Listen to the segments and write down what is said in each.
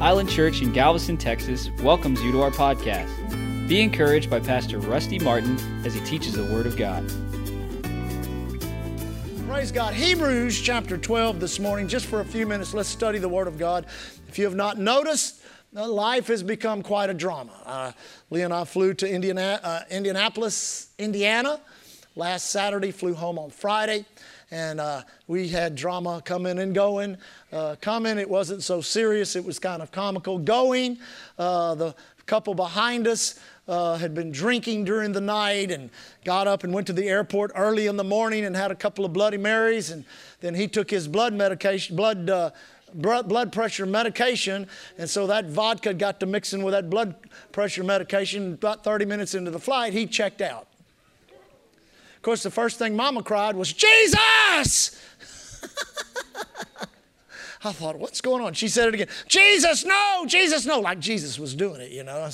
Island Church in Galveston, Texas welcomes you to our podcast. Be encouraged by Pastor Rusty Martin as he teaches the Word of God. Praise God. Hebrews chapter 12 this morning, just for a few minutes, let's study the Word of God. If you have not noticed, uh, life has become quite a drama. Uh, Lee and I flew to Indiana, uh, Indianapolis, Indiana last Saturday, flew home on Friday and uh, we had drama coming and going. Uh, coming, it wasn't so serious, it was kind of comical. Going, uh, the couple behind us uh, had been drinking during the night and got up and went to the airport early in the morning and had a couple of Bloody Marys, and then he took his blood medication, blood. Uh, blood pressure medication, and so that vodka got to mixing with that blood pressure medication. About 30 minutes into the flight, he checked out course, the first thing Mama cried was, Jesus! I thought, what's going on? She said it again, Jesus, no, Jesus, no, like Jesus was doing it, you know.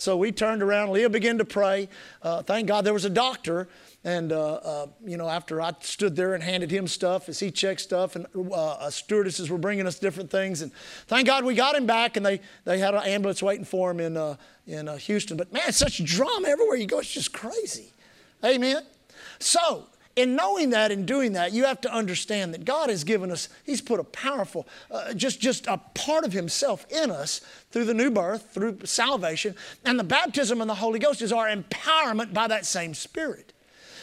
So we turned around. Leah began to pray. Uh, thank God there was a doctor. And, uh, uh, you know, after I stood there and handed him stuff as he checked stuff, and uh, stewardesses were bringing us different things. And thank God we got him back, and they, they had an ambulance waiting for him in, uh, in uh, Houston. But man, such drama everywhere you go. It's just crazy. Amen. So, in knowing that and doing that, you have to understand that God has given us, He's put a powerful, uh, just, just a part of Himself in us through the new birth, through salvation. And the baptism in the Holy Ghost is our empowerment by that same Spirit.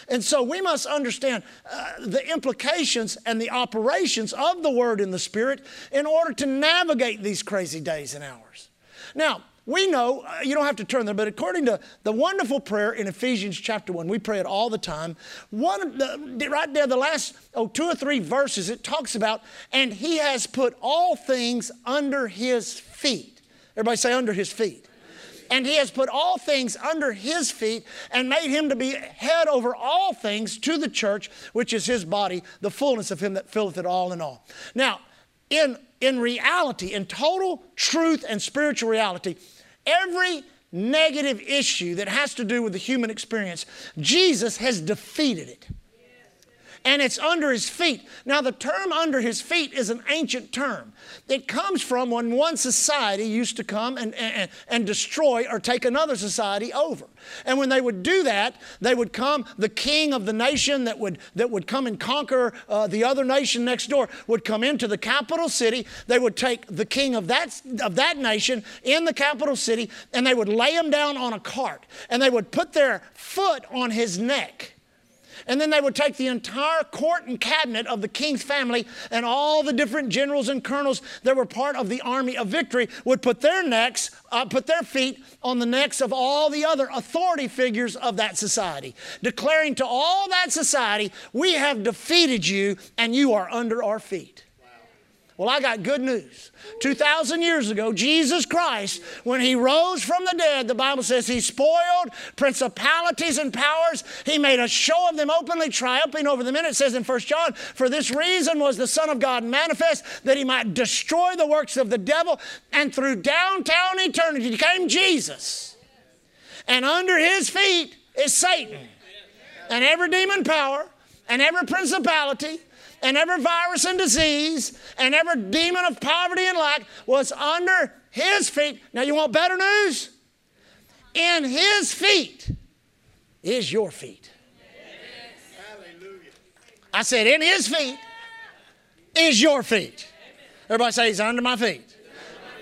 And so we must understand uh, the implications and the operations of the Word and the Spirit in order to navigate these crazy days and hours. Now, we know, uh, you don't have to turn there, but according to the wonderful prayer in Ephesians chapter 1, we pray it all the time. One, the, right there, the last oh, two or three verses, it talks about, and he has put all things under his feet. Everybody say, under his feet. And he has put all things under his feet and made him to be head over all things to the church, which is his body, the fullness of him that filleth it all in all. Now, in, in reality, in total truth and spiritual reality, Every negative issue that has to do with the human experience, Jesus has defeated it and it's under his feet. Now, the term under his feet is an ancient term. It comes from when one society used to come and, and, and destroy or take another society over. And when they would do that, they would come, the king of the nation that would, that would come and conquer uh, the other nation next door would come into the capital city. They would take the king of that, of that nation in the capital city and they would lay him down on a cart and they would put their foot on his neck and then they would take the entire court and cabinet of the king's family and all the different generals and colonels that were part of the army of victory would put their necks, uh, put their feet on the necks of all the other authority figures of that society, declaring to all that society, We have defeated you and you are under our feet. Well, I got good news. 2,000 years ago, Jesus Christ, when He rose from the dead, the Bible says He spoiled principalities and powers. He made a show of them openly, triumphing over them. And it says in 1 John, For this reason was the Son of God manifest, that He might destroy the works of the devil. And through downtown eternity came Jesus. And under His feet is Satan. And every demon power, and every principality, and every virus and disease and every demon of poverty and lack was under his feet. Now, you want better news? In his feet is your feet. I said, in his feet is your feet. Everybody say, he's under my feet.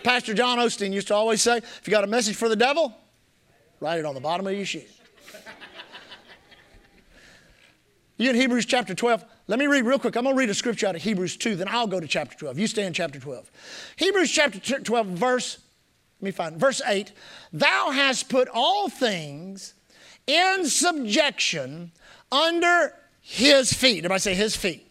Pastor John Osteen used to always say, if you got a message for the devil, write it on the bottom of your shoe. You in Hebrews chapter 12, let me read real quick. I'm going to read a scripture out of Hebrews 2, then I'll go to chapter 12. You stay in chapter 12. Hebrews chapter 12, verse, let me find, verse 8. Thou hast put all things in subjection under his feet. Everybody say his feet.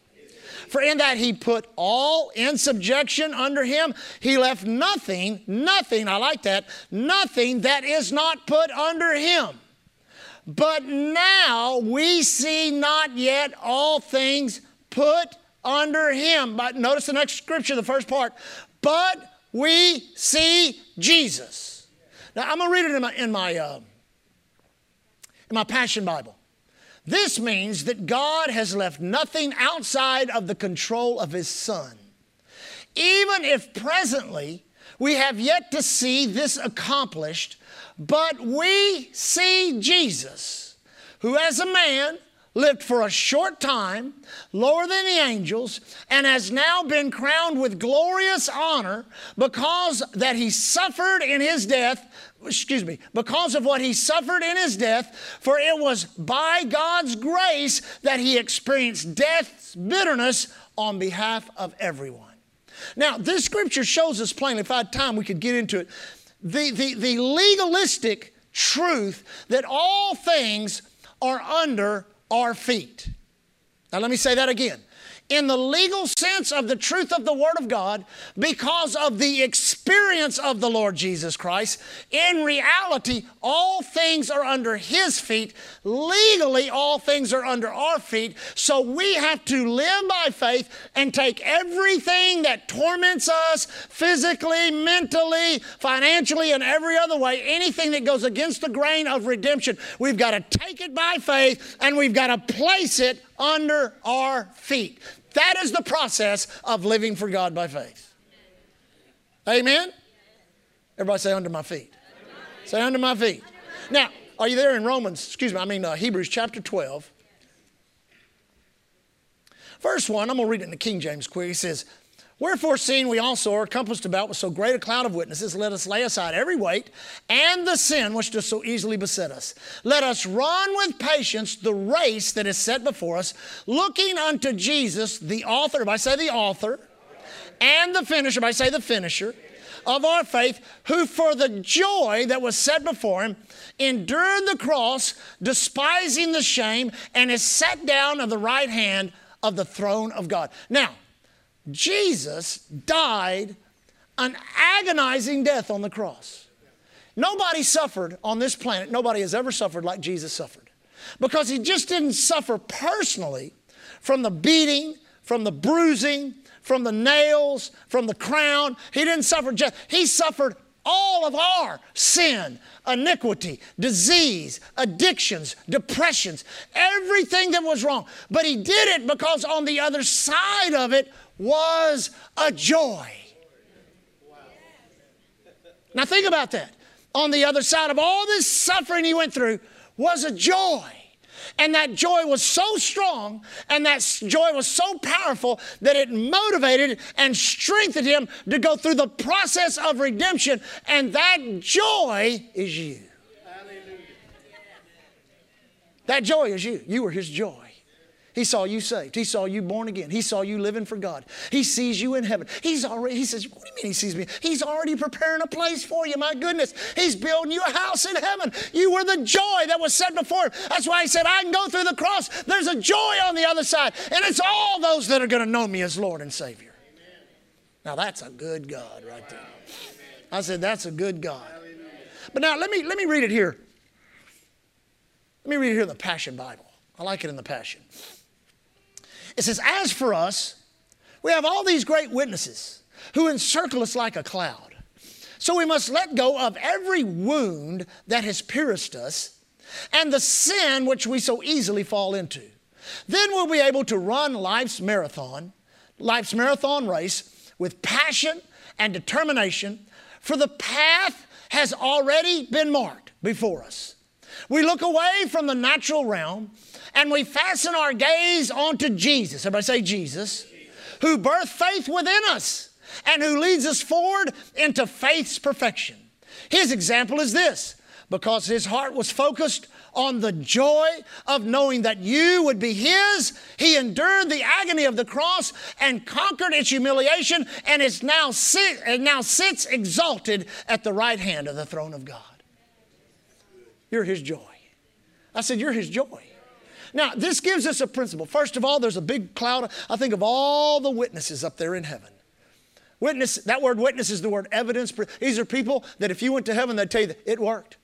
For in that he put all in subjection under him, he left nothing, nothing, I like that, nothing that is not put under him. But now we see not yet all things put under him. But notice the next scripture, the first part. But we see Jesus. Now I'm going to read it in my, in my, uh, in my Passion Bible. This means that God has left nothing outside of the control of His Son. Even if presently we have yet to see this accomplished, but we see Jesus, who as a man lived for a short time, lower than the angels, and has now been crowned with glorious honor because that he suffered in his death, excuse me, because of what he suffered in his death, for it was by God's grace that he experienced death's bitterness on behalf of everyone. Now, this scripture shows us plainly, if I had time, we could get into it, the, the, the legalistic truth that all things are under our feet. Now, let me say that again in the legal sense of the truth of the Word of God because of the experience of the Lord Jesus Christ. In reality, all things are under His feet. Legally, all things are under our feet. So we have to live by faith and take everything that torments us physically, mentally, financially, and every other way, anything that goes against the grain of redemption, we've got to take it by faith and we've got to place it under our feet. That is the process of living for God by faith. Amen? Everybody say, under my feet. Say, under my feet. Now, are you there in Romans, excuse me, I mean uh, Hebrews chapter 12? Verse 1, I'm going to read it in the King James quick. He says, Wherefore, seeing we also are compassed about with so great a cloud of witnesses, let us lay aside every weight and the sin which does so easily beset us. Let us run with patience the race that is set before us, looking unto Jesus, the author, if I say the author, and the finisher, I say the finisher, of our faith, who for the joy that was set before him endured the cross, despising the shame, and is set down at the right hand of the throne of God. Now, Jesus died an agonizing death on the cross. Nobody suffered on this planet, nobody has ever suffered like Jesus suffered. Because he just didn't suffer personally from the beating, from the bruising, from the nails, from the crown. He didn't suffer just, he suffered all of our sin, iniquity, disease, addictions, depressions, everything that was wrong. But he did it because on the other side of it was a joy. Now, think about that. On the other side of all this suffering he went through was a joy. And that joy was so strong and that joy was so powerful that it motivated and strengthened him to go through the process of redemption. And that joy is you. That joy is you. You were his joy. He saw you saved. He saw you born again. He saw you living for God. He sees you in heaven. He's already, he says, What do you mean he sees me? He's already preparing a place for you. My goodness. He's building you a house in heaven. You were the joy that was set before him. That's why he said, I can go through the cross. There's a joy on the other side. And it's all those that are going to know me as Lord and Savior. Now that's a good God right there. I said, That's a good God. But now let me let me read it here. Let me read it here in the Passion Bible. I like it in the Passion. It says, As for us, we have all these great witnesses who encircle us like a cloud. So we must let go of every wound that has pierced us and the sin which we so easily fall into. Then we'll be able to run life's marathon, life's marathon race with passion and determination, for the path has already been marked before us. We look away from the natural realm and we fasten our gaze onto Jesus. Everybody say Jesus, who birthed faith within us and who leads us forward into faith's perfection. His example is this because his heart was focused on the joy of knowing that you would be his, he endured the agony of the cross and conquered its humiliation and is now, sit, and now sits exalted at the right hand of the throne of God. You're his joy. I said, You're his joy. Now, this gives us a principle. First of all, there's a big cloud. I think of all the witnesses up there in heaven. Witness, that word witness is the word evidence. These are people that if you went to heaven, they'd tell you that it worked.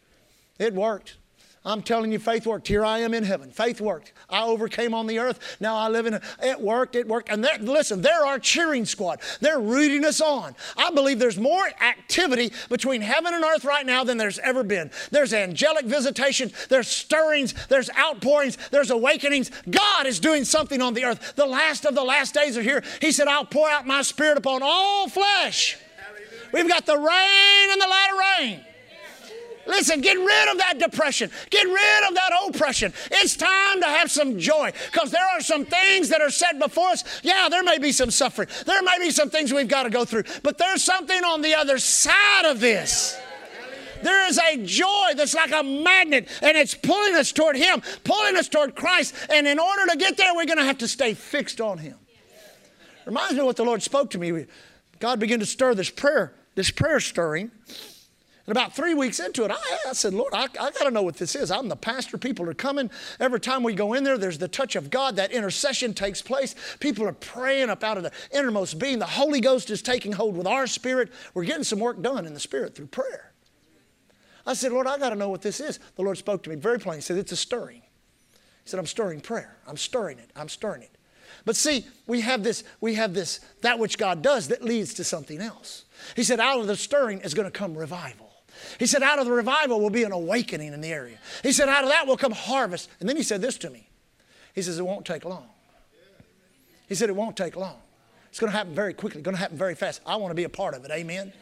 It worked. I'm telling you, faith worked. Here I am in heaven. Faith worked. I overcame on the earth. Now I live in a, it worked, it worked. And listen, they're our cheering squad. They're rooting us on. I believe there's more activity between heaven and earth right now than there's ever been. There's angelic visitation, there's stirrings, there's outpourings, there's awakenings. God is doing something on the earth. The last of the last days are here. He said, I'll pour out my spirit upon all flesh. We've got the rain and the latter rain. Listen, get rid of that depression. Get rid of that oppression. It's time to have some joy because there are some things that are set before us. Yeah, there may be some suffering. There may be some things we've got to go through, but there's something on the other side of this. There is a joy that's like a magnet and it's pulling us toward Him, pulling us toward Christ. And in order to get there, we're going to have to stay fixed on Him. Reminds me of what the Lord spoke to me. God began to stir this prayer, this prayer stirring. And about three weeks into it, I, I said, Lord, I, I got to know what this is. I'm the pastor. People are coming. Every time we go in there, there's the touch of God. That intercession takes place. People are praying up out of the innermost being. The Holy Ghost is taking hold with our spirit. We're getting some work done in the spirit through prayer. I said, Lord, I got to know what this is. The Lord spoke to me very plainly. He said, It's a stirring. He said, I'm stirring prayer. I'm stirring it. I'm stirring it. But see, we have this, we have this, that which God does that leads to something else. He said, out of the stirring is going to come revival. He said, out of the revival will be an awakening in the area. He said, out of that will come harvest. And then he said this to me. He says, it won't take long. He said, it won't take long. It's going to happen very quickly, It's going to happen very fast. I want to be a part of it. Amen.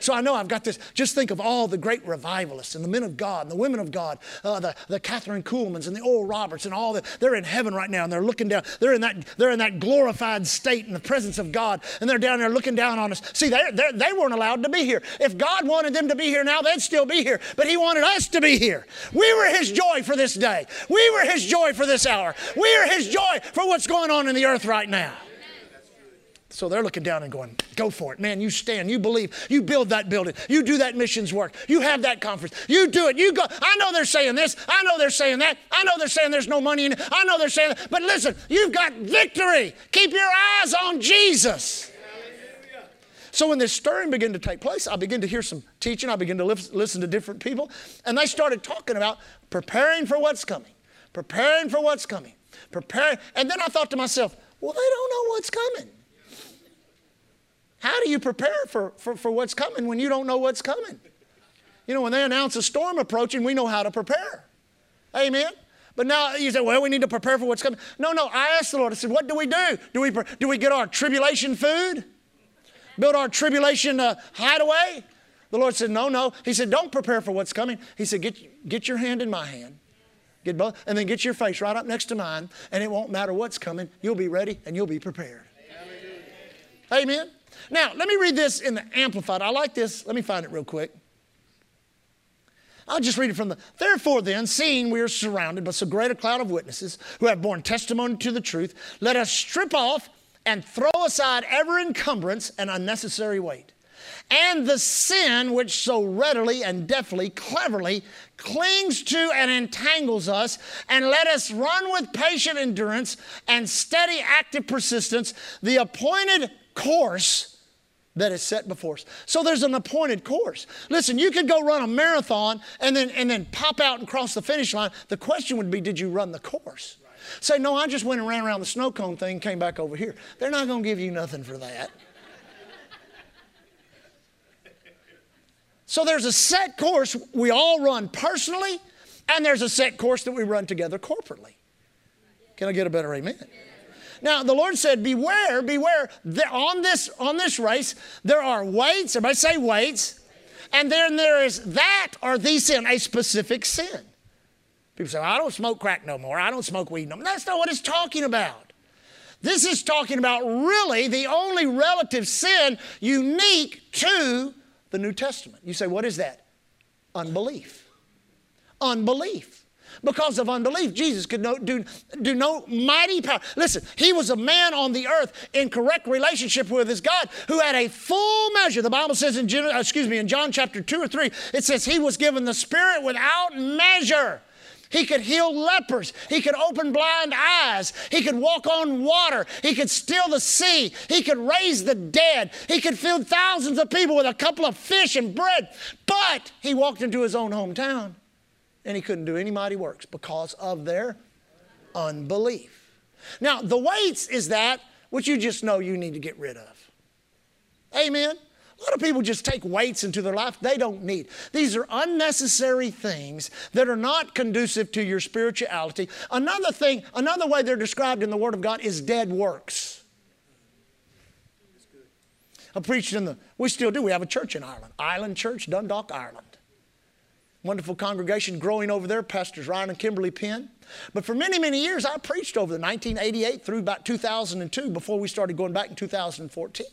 So I know I've got this. Just think of all the great revivalists and the men of God and the women of God, uh, the, the Kathryn Kuhlmans and the Oral Roberts and all that. They're in heaven right now and they're looking down. They're in that, they're in that glorified state in the presence of God and they're down there looking down on us. See, they they weren't allowed to be here. If God wanted them to be here now, they'd still be here. But He wanted us to be here. We were His joy for this day. We were His joy for this hour. We are His joy for what's going on in the earth right now. So they're looking down and going, go for it. Man, you stand, you believe, you build that building, you do that missions work, you have that conference, you do it, you go. I know they're saying this, I know they're saying that, I know they're saying there's no money in it, I know they're saying that, but listen, you've got victory. Keep your eyes on Jesus. So when this stirring began to take place, I began to hear some teaching, I began to listen to different people, and they started talking about preparing for what's coming, preparing for what's coming, preparing. And then I thought to myself, well, they don't know what's coming. How do you prepare for, for, for what's coming when you don't know what's coming? You know, when they announce a storm approaching, we know how to prepare. Amen. But now you say, well, we need to prepare for what's coming. No, no. I asked the Lord, I said, what do we do? Do we, do we get our tribulation food? Build our tribulation uh, hideaway? The Lord said, no, no. He said, don't prepare for what's coming. He said, get, get your hand in my hand. Get both, and then get your face right up next to mine, and it won't matter what's coming. You'll be ready and you'll be prepared. Amen. Now, let me read this in the Amplified. I like this. Let me find it real quick. I'll just read it from the. Therefore, then, seeing we are surrounded by so great a cloud of witnesses who have borne testimony to the truth, let us strip off and throw aside every encumbrance and unnecessary weight, and the sin which so readily and deftly, cleverly clings to and entangles us, and let us run with patient endurance and steady, active persistence the appointed course that is set before us. So there's an appointed course. Listen, you could go run a marathon and then and then pop out and cross the finish line. The question would be, did you run the course? Right. Say, no, I just went and ran around the snow cone thing, came back over here. They're not going to give you nothing for that. so there's a set course we all run personally, and there's a set course that we run together corporately. Can I get a better amen? Now, the Lord said, Beware, beware. On this, on this race, there are weights. Everybody say weights. And then there is that or the sin, a specific sin. People say, I don't smoke crack no more. I don't smoke weed no more. That's not what it's talking about. This is talking about really the only relative sin unique to the New Testament. You say, what is that? Unbelief. Unbelief because of unbelief. Jesus could no, do, do no mighty power. Listen, he was a man on the earth in correct relationship with his God who had a full measure. The Bible says in, uh, excuse me, in John chapter 2 or 3, it says he was given the Spirit without measure. He could heal lepers. He could open blind eyes. He could walk on water. He could still the sea. He could raise the dead. He could feed thousands of people with a couple of fish and bread. But he walked into his own hometown and he couldn't do any mighty works because of their unbelief. Now, the weights is that which you just know you need to get rid of. Amen. A lot of people just take weights into their life they don't need. These are unnecessary things that are not conducive to your spirituality. Another thing, another way they're described in the Word of God is dead works. I preached in the, we still do, we have a church in Ireland, Island Church, Dundalk, Ireland. Wonderful congregation growing over there, Pastors Ryan and Kimberly Penn. But for many, many years, I preached over the 1988 through about 2002 before we started going back in 2014.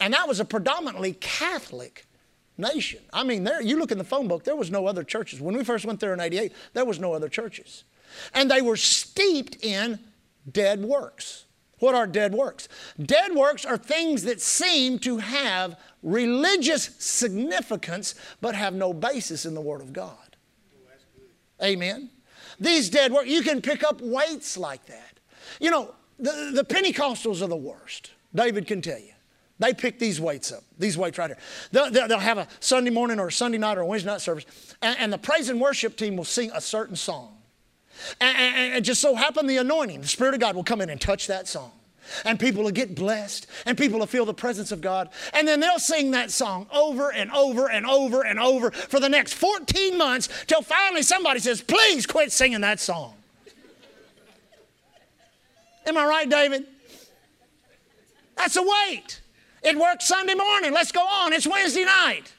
And that was a predominantly Catholic nation. I mean, there, you look in the phone book, there was no other churches. When we first went there in 88, there was no other churches. And they were steeped in dead works. What are dead works? Dead works are things that seem to have religious significance but have no basis in the Word of God. Amen. These dead works, you can pick up weights like that. You know, the, the Pentecostals are the worst. David can tell you. They pick these weights up, these weights right here. They'll, they'll have a Sunday morning or a Sunday night or a Wednesday night service, and, and the praise and worship team will sing a certain song. And, and, and just so happen the anointing, the Spirit of God will come in and touch that song. And people will get blessed, and people will feel the presence of God. And then they'll sing that song over and over and over and over for the next 14 months till finally somebody says, Please quit singing that song. Am I right, David? That's a weight. It worked Sunday morning. Let's go on. It's Wednesday night.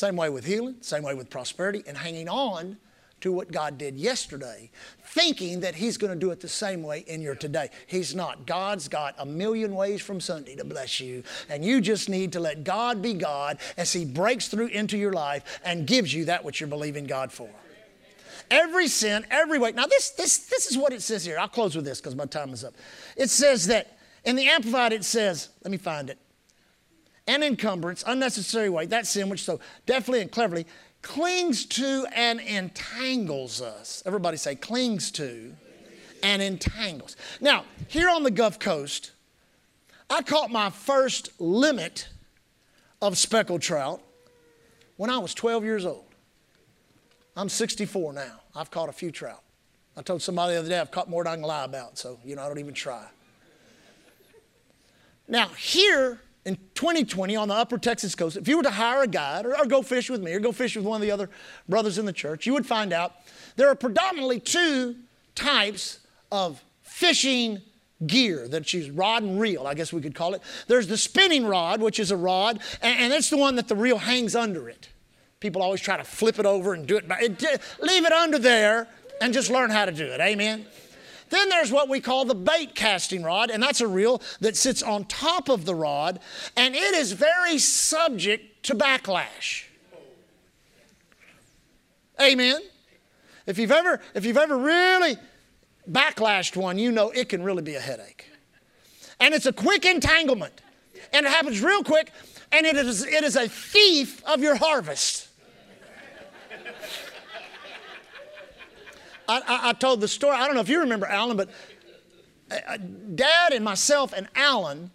Same way with healing, same way with prosperity, and hanging on to what God did yesterday, thinking that He's going to do it the same way in your today. He's not. God's got a million ways from Sunday to bless you, and you just need to let God be God as He breaks through into your life and gives you that which you're believing God for. Every sin, every weight. Now, this, this, this is what it says here. I'll close with this because my time is up. It says that in the Amplified, it says, let me find it an encumbrance, unnecessary weight, that sin which so deftly and cleverly clings to and entangles us. Everybody say, clings to and entangles. Now, here on the Gulf Coast, I caught my first limit of speckled trout when I was 12 years old. I'm 64 now. I've caught a few trout. I told somebody the other day I've caught more than I can lie about, so, you know, I don't even try. Now, here in 2020 on the upper Texas coast, if you were to hire a guide or, or, go fish with me or go fish with one of the other brothers in the church, you would find out there are predominantly two types of fishing gear that's used rod and reel, I guess we could call it. There's the spinning rod, which is a rod, and, and it's the one that the reel hangs under it. People always try to flip it over and do it, back. it uh, leave it under there and just learn how to do it. Amen. Then there's what we call the bait casting rod, and that's a reel that sits on top of the rod, and it is very subject to backlash. Amen. If you've ever, if you've ever really backlashed one, you know it can really be a headache. And it's a quick entanglement. And it happens real quick, and it is, it is a thief of your harvest. I, I, I, told the story. I don't know if you remember Alan, but uh, uh, Dad and myself and Alan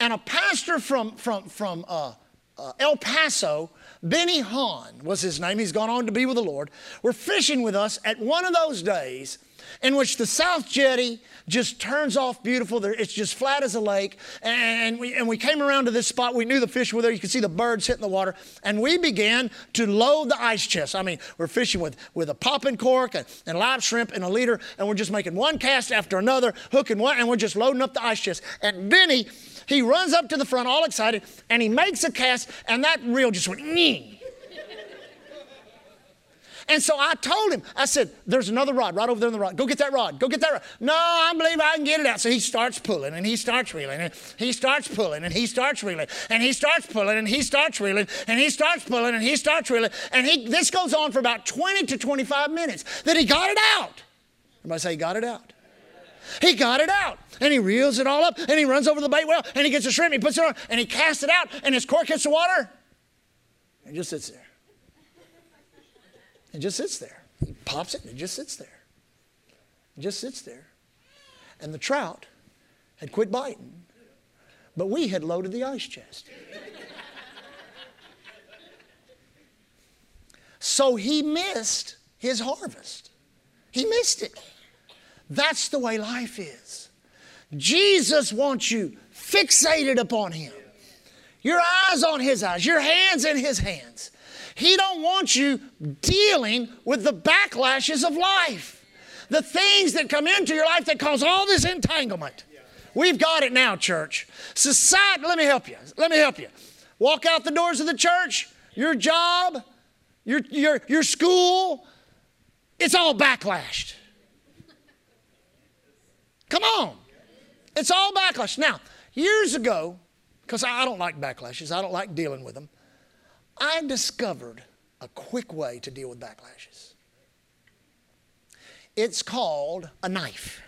and a pastor from from from uh, uh, El Paso, Benny Hahn was his name. He's gone on to be with the Lord. Were fishing with us at one of those days in which the South Jetty just turns off beautiful. It's just flat as a lake. And we, and we came around to this spot. We knew the fish were there. You could see the birds hitting the water. And we began to load the ice chest. I mean, we're fishing with, with a popping cork and, and live shrimp and a leader. And we're just making one cast after another, hooking one, and we're just loading up the ice chest. And Benny, he runs up to the front all excited and he makes a cast, and that reel just went, Nyeh. And so I told him, I said, there's another rod right over there in the rod. Go get that rod. Go get that rod. No, I believe I can get it out. So he starts pulling and he starts reeling and he starts pulling and he starts reeling and he starts pulling and he starts reeling and he starts pulling and he starts reeling. And he, this goes on for about 20 to 25 minutes. Then he got it out. Everybody say he got it out. He got it out and he reels it all up and he runs over the bait well and he gets a shrimp, he puts it on and he casts it out and his cork hits the water and just sits there. It just sits there. He pops it and it just sits there. It just sits there. And the trout had quit biting, but we had loaded the ice chest. so he missed his harvest. He missed it. That's the way life is. Jesus wants you fixated upon him. Your eyes on his eyes, your hands in his hands. He don't want you dealing with the backlashes of life. The things that come into your life that cause all this entanglement. We've got it now, church. Society, let me help you. Let me help you. Walk out the doors of the church, your job, your, your, your school, it's all backlashed. Come on. It's all backlash. Now, years ago, because I don't like backlashes, I don't like dealing with them, I discovered a quick way to deal with backlashes. It's called a knife.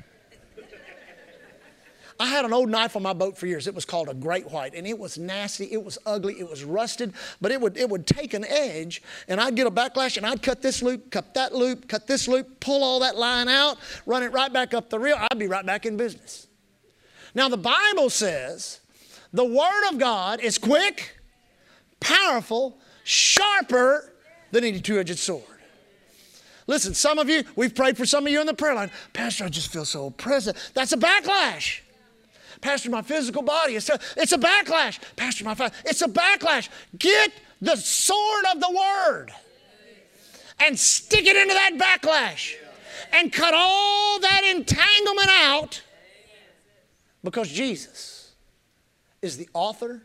I had an old knife on my boat for years. It was called a great white, and it was nasty. It was ugly. It was rusted, but it would, it would take an edge, and I'd get a backlash, and I'd cut this loop, cut that loop, cut this loop, pull all that line out, run it right back up the reel. I'd be right back in business. Now, the Bible says the Word of God is quick, powerful, sharper than any two edged sword. Listen, some of you, we've prayed for some of you in the prayer line. Pastor, I just feel so oppressed. That's a backlash. Pastor, my physical body, it's a, it's a backlash. Pastor, my it's a backlash. Get the sword of the word and stick it into that backlash and cut all that entanglement out because Jesus is the author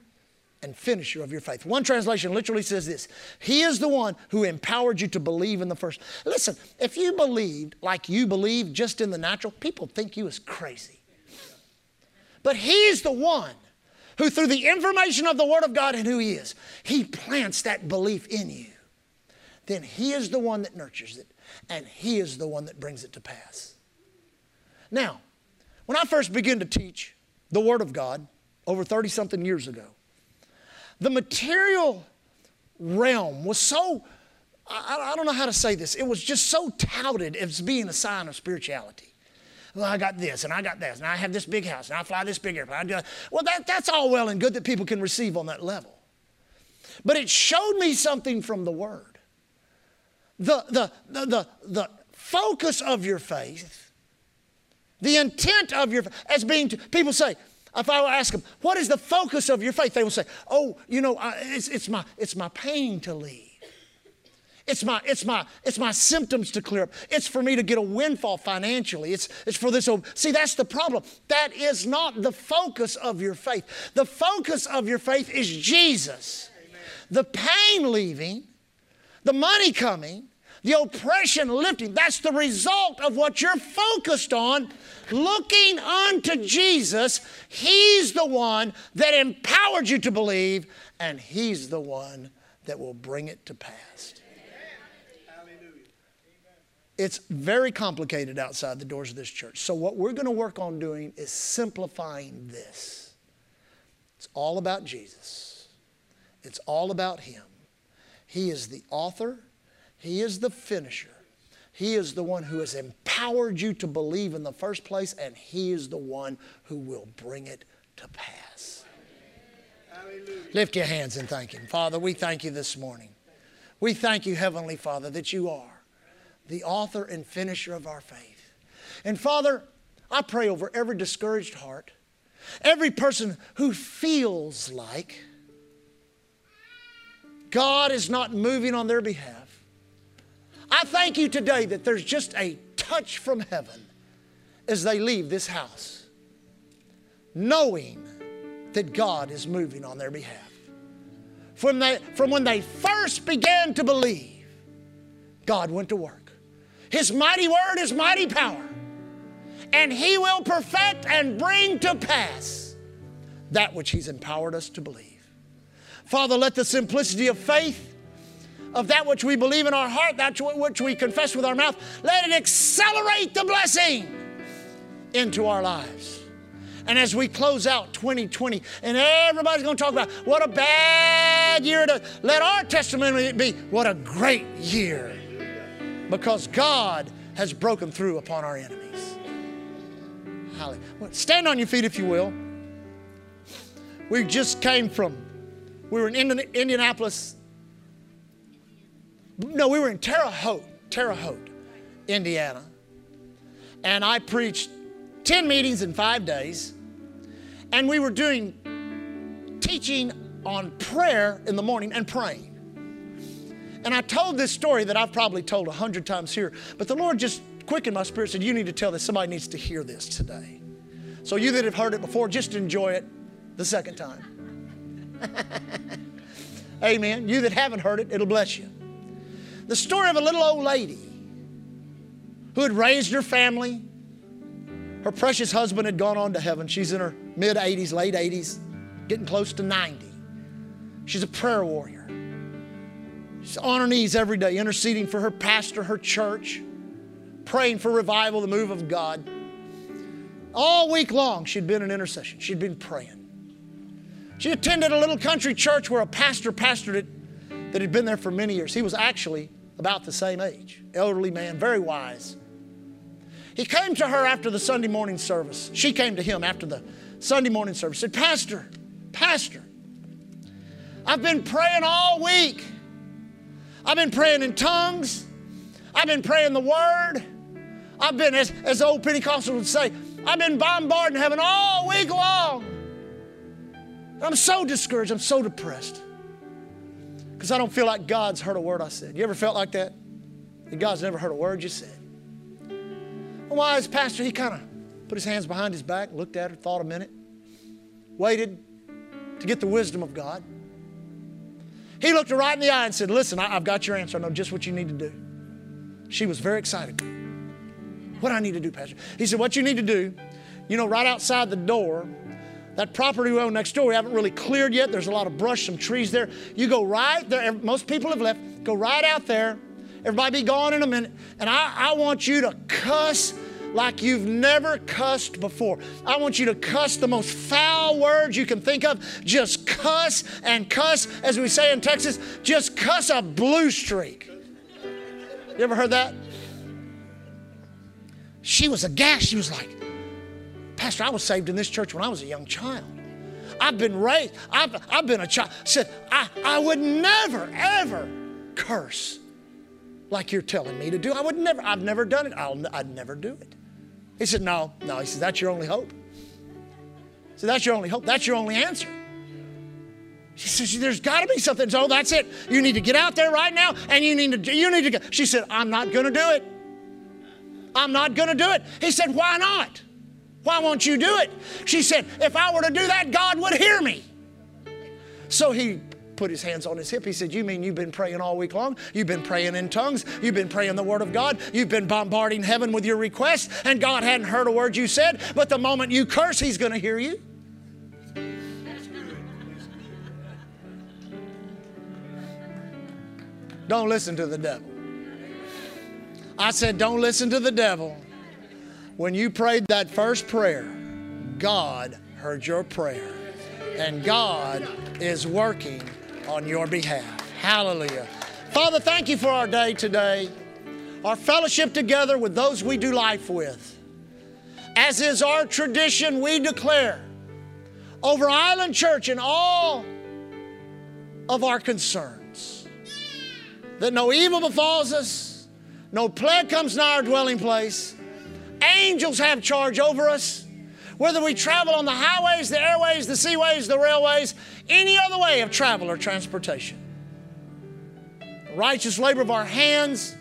and finisher of your faith. One translation literally says this He is the one who empowered you to believe in the first. Listen, if you believed like you believe just in the natural, people think you is crazy. But He's the one who, through the information of the Word of God and who He is, He plants that belief in you. Then He is the one that nurtures it, and He is the one that brings it to pass. Now, when I first began to teach the Word of God over 30 something years ago, the material realm was so, I, I, don't know how to say this, it was just so touted as being a sign of spirituality well, I got this and I got this and I have this big house and I fly this big airplane. Well, that, that's all well and good that people can receive on that level. But it showed me something from the Word. The, the, the, the, the focus of your faith, the intent of your as being, to, people say, if I ask them, what is the focus of your faith? They will say, oh, you know, it's, it's, my, it's my pain to leave. It's my, it's my, it's my symptoms to clear up. It's for me to get a windfall financially. It's, it's for this. Oh, see, that's the problem. That is not the focus of your faith. The focus of your faith is Jesus. Amen. The pain leaving, the money coming, the oppression lifting. That's the result of what you're focused on. Looking unto Jesus, He's the one that empowered you to believe, and He's the one that will bring it to pass. It's very complicated outside the doors of this church. So, what we're going to work on doing is simplifying this. It's all about Jesus, it's all about Him. He is the author, He is the finisher. He is the one who has empowered you to believe in the first place, and He is the one who will bring it to pass. Hallelujah. Lift your hands and thank Him. Father, we thank you this morning. We thank you, Heavenly Father, that you are the author and finisher of our faith. And Father, I pray over every discouraged heart, every person who feels like God is not moving on their behalf. Thank you today that there's just a touch from heaven as they leave this house, knowing that God is moving on their behalf. From, they, from when they first began to believe, God went to work. His mighty word is mighty power. And He will perfect and bring to pass that which He's empowered us to believe. Father, let the simplicity of faith, of that which we believe in our heart, that which we confess with our mouth, let it accelerate the blessing into our lives. And as we close out 2020, and everybody's going to talk about what a bad year to let our testimony be, what a great year because God has broken through upon our enemies. Hallelujah. Stand on your feet if you will. We just came from, we were in Indianapolis. No, we were in Terre Haute, Terre Haute, Indiana. And I preached 10 meetings in five days. And we were doing teaching on prayer in the morning and praying. And I told this story that I've probably told a hundred times here, but the Lord just quickened my spirit, said, You need to tell this. Somebody needs to hear this today. So, you that have heard it before, just enjoy it the second time. Amen. You that haven't heard it, it'll bless you. The story of a little old lady who had raised her family. Her precious husband had gone on to heaven. She's in her mid 80s, late 80s, getting close to 90. She's a prayer warrior. She's on her knees every day, interceding for her pastor, her church, praying for revival, the move of God. All week long, she'd been in intercession. She'd been praying. She attended a little country church where a pastor pastored it that had been there for many years. He was actually about the same age, elderly man, very wise. He came to her after the Sunday morning service. She came to him after the Sunday morning service. Said, Pastor, Pastor, I've been praying all week. I've been praying in tongues. I've been praying the word. I've been, as, as old Pentecostals would say, I've been bombarding heaven all week long. I'm so discouraged. I'm so depressed. Because I don't feel like God's heard a word I said. You ever felt like that? God's never heard a word you said? A wise pastor, he kind of put his hands behind his back, looked at her, thought a minute, waited to get the wisdom of God. He looked her right in the eye and said, Listen, I, have got your answer. I know just what you need to do. She was very excited. What do I need to do, Pastor? He said, What you need to do, you know, right outside the door, that property we own next door, we haven't really cleared yet. There's a lot of brush, some trees there. You go right there. Most people have left. Go right out there. Everybody be gone in a minute. And I, I want you to cuss like you've never cussed before. I want you to cuss the most foul words you can think of. Just cuss and cuss, as we say in Texas, just cuss a blue streak. You ever heard that? She was aghast. She was like, Pastor, I was saved in this church when I was a young child. I've been raised, I've, I've been a child. Said, I, I would never, ever curse like you're telling me to do. I would never, I've never done it. I'll, I'd never do it. He said, No, no. He said, That's your only hope. So that's your only hope. That's your only answer. She said, There's got to be something. So oh, that's it. You need to get out there right now and you need to, you need to go. She said, I'm not going to do it. I'm not going to do it. He said, Why not? Why won't you do it? She said, If I were to do that, God would hear me. So he put his hands on his hip. He said, You mean you've been praying all week long? You've been praying in tongues. You've been praying the Word of God. You've been bombarding heaven with your requests, and God hadn't heard a word you said. But the moment you curse, He's going to hear you. Don't listen to the devil. I said, Don't listen to the devil. When you prayed that first prayer, God heard your prayer. And God is working on your behalf. Hallelujah. Father, thank you for our day today, our fellowship together with those we do life with. As is our tradition, we declare over Island Church and all of our concerns that no evil befalls us, no plague comes nigh our dwelling place. Angels have charge over us. Whether we travel on the highways, the airways, the seaways, the railways, any other way of travel or transportation. The righteous labor of our hands,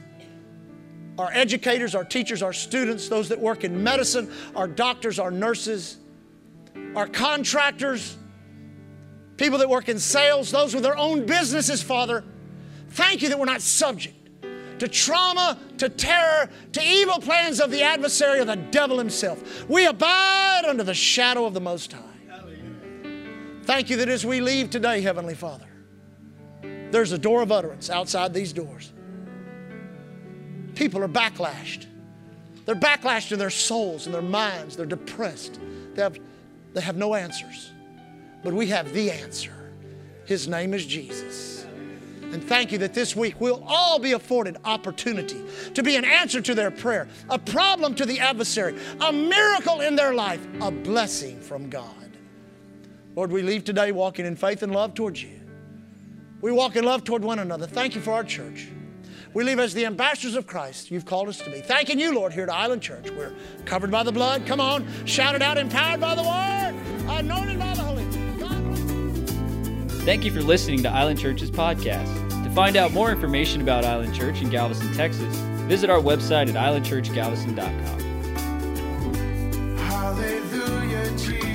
our educators, our teachers, our students, those that work in medicine, our doctors, our nurses, our contractors, people that work in sales, those with their own businesses, Father. Thank you that we're not subject to trauma, to terror, to evil plans of the adversary of the devil himself. We abide under the shadow of the Most High. Thank you that as we leave today, Heavenly Father, there's a door of utterance outside these doors. People are backlashed. They're backlashed in their souls and their minds. They're depressed. They have, they have no answers. But we have the answer. His name is Jesus. And thank you that this week we'll all be afforded opportunity to be an answer to their prayer, a problem to the adversary, a miracle in their life, a blessing from God. Lord, we leave today walking in faith and love towards you. We walk in love toward one another. Thank you for our church. We leave as the ambassadors of Christ you've called us to be. Thanking you, Lord, here at Island Church. We're covered by the blood. Come on, shout it out, empowered by the word, anointed by the Holy. Thank you for listening to Island Church's podcast. To find out more information about Island Church in Galveston, Texas, visit our website at islandchurchgalveston.com. Hallelujah, Jesus.